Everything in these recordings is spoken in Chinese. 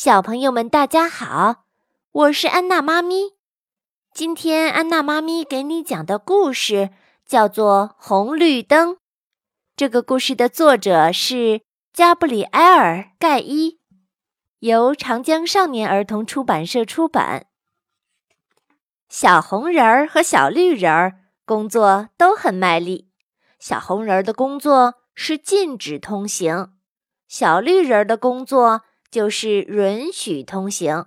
小朋友们，大家好，我是安娜妈咪。今天安娜妈咪给你讲的故事叫做《红绿灯》。这个故事的作者是加布里埃尔·盖伊，由长江少年儿童出版社出版。小红人儿和小绿人儿工作都很卖力。小红人儿的工作是禁止通行，小绿人儿的工作。就是允许通行。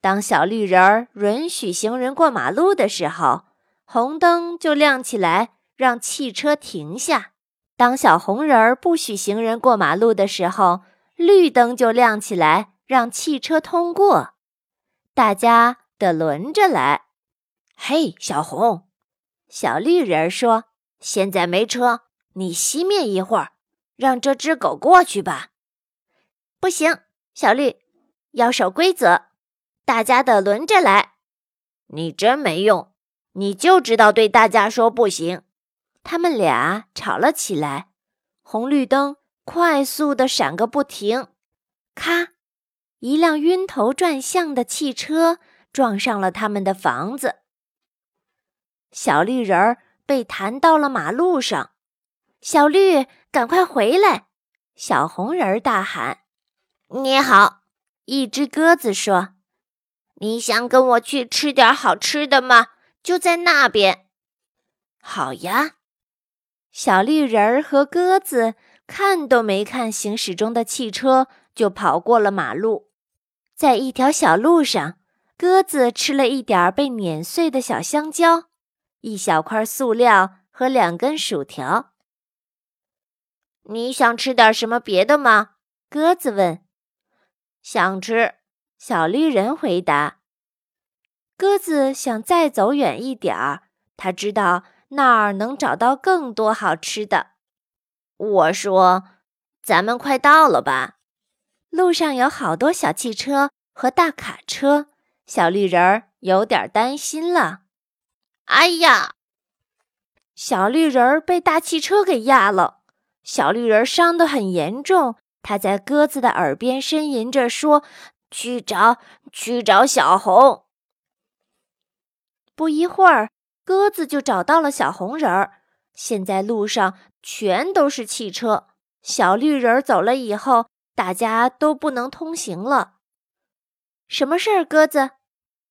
当小绿人儿允许行人过马路的时候，红灯就亮起来，让汽车停下；当小红人儿不许行人过马路的时候，绿灯就亮起来，让汽车通过。大家得轮着来。嘿，小红，小绿人儿说：“现在没车，你熄灭一会儿，让这只狗过去吧。”不行。小绿要守规则，大家得轮着来。你真没用，你就知道对大家说不行。他们俩吵了起来，红绿灯快速的闪个不停。咔！一辆晕头转向的汽车撞上了他们的房子。小绿人儿被弹到了马路上。小绿，赶快回来！小红人儿大喊。你好，一只鸽子说：“你想跟我去吃点好吃的吗？就在那边。”好呀，小绿人儿和鸽子看都没看行驶中的汽车，就跑过了马路。在一条小路上，鸽子吃了一点被碾碎的小香蕉，一小块塑料和两根薯条。你想吃点什么别的吗？鸽子问。想吃，小绿人回答。鸽子想再走远一点儿，他知道那儿能找到更多好吃的。我说：“咱们快到了吧？”路上有好多小汽车和大卡车，小绿人儿有点担心了。哎呀，小绿人儿被大汽车给压了，小绿人伤得很严重。他在鸽子的耳边呻吟着说：“去找，去找小红。”不一会儿，鸽子就找到了小红人儿。现在路上全都是汽车，小绿人儿走了以后，大家都不能通行了。什么事儿？鸽子？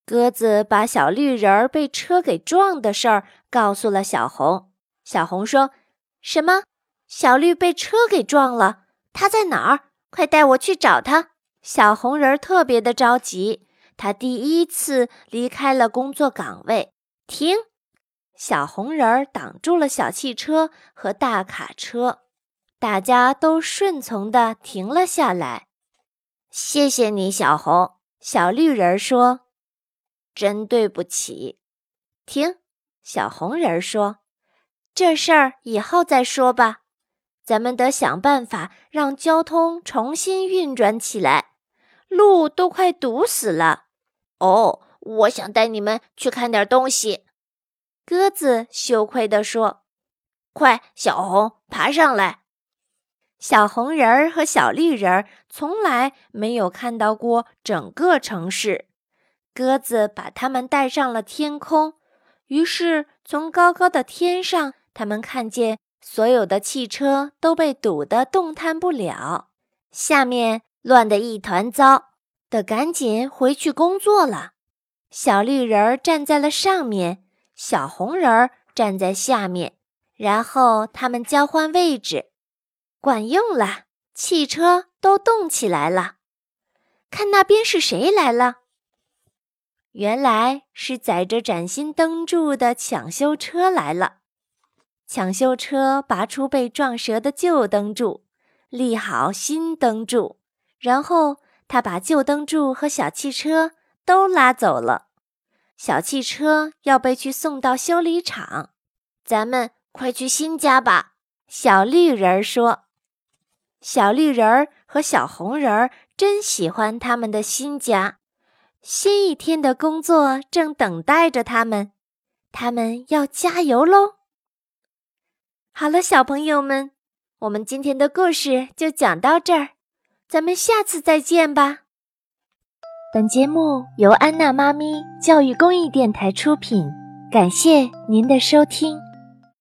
鸽子把小绿人儿被车给撞的事儿告诉了小红。小红说：“什么？小绿被车给撞了？”他在哪儿？快带我去找他！小红人特别的着急，他第一次离开了工作岗位。停！小红人挡住了小汽车和大卡车，大家都顺从的停了下来。谢谢你，小红。小绿人说：“真对不起。”停！小红人说：“这事儿以后再说吧。”咱们得想办法让交通重新运转起来，路都快堵死了。哦，我想带你们去看点东西。鸽子羞愧地说：“快，小红，爬上来。”小红人儿和小绿人儿从来没有看到过整个城市。鸽子把他们带上了天空，于是从高高的天上，他们看见。所有的汽车都被堵得动弹不了，下面乱得一团糟，得赶紧回去工作了。小绿人儿站在了上面，小红人儿站在下面，然后他们交换位置，管用了，汽车都动起来了。看那边是谁来了？原来是载着崭新灯柱的抢修车来了。抢修车拔出被撞折的旧灯柱，立好新灯柱，然后他把旧灯柱和小汽车都拉走了。小汽车要被去送到修理厂。咱们快去新家吧，小绿人儿说。小绿人儿和小红人儿真喜欢他们的新家，新一天的工作正等待着他们，他们要加油喽！好了，小朋友们，我们今天的故事就讲到这儿，咱们下次再见吧。本节目由安娜妈咪教育公益电台出品，感谢您的收听。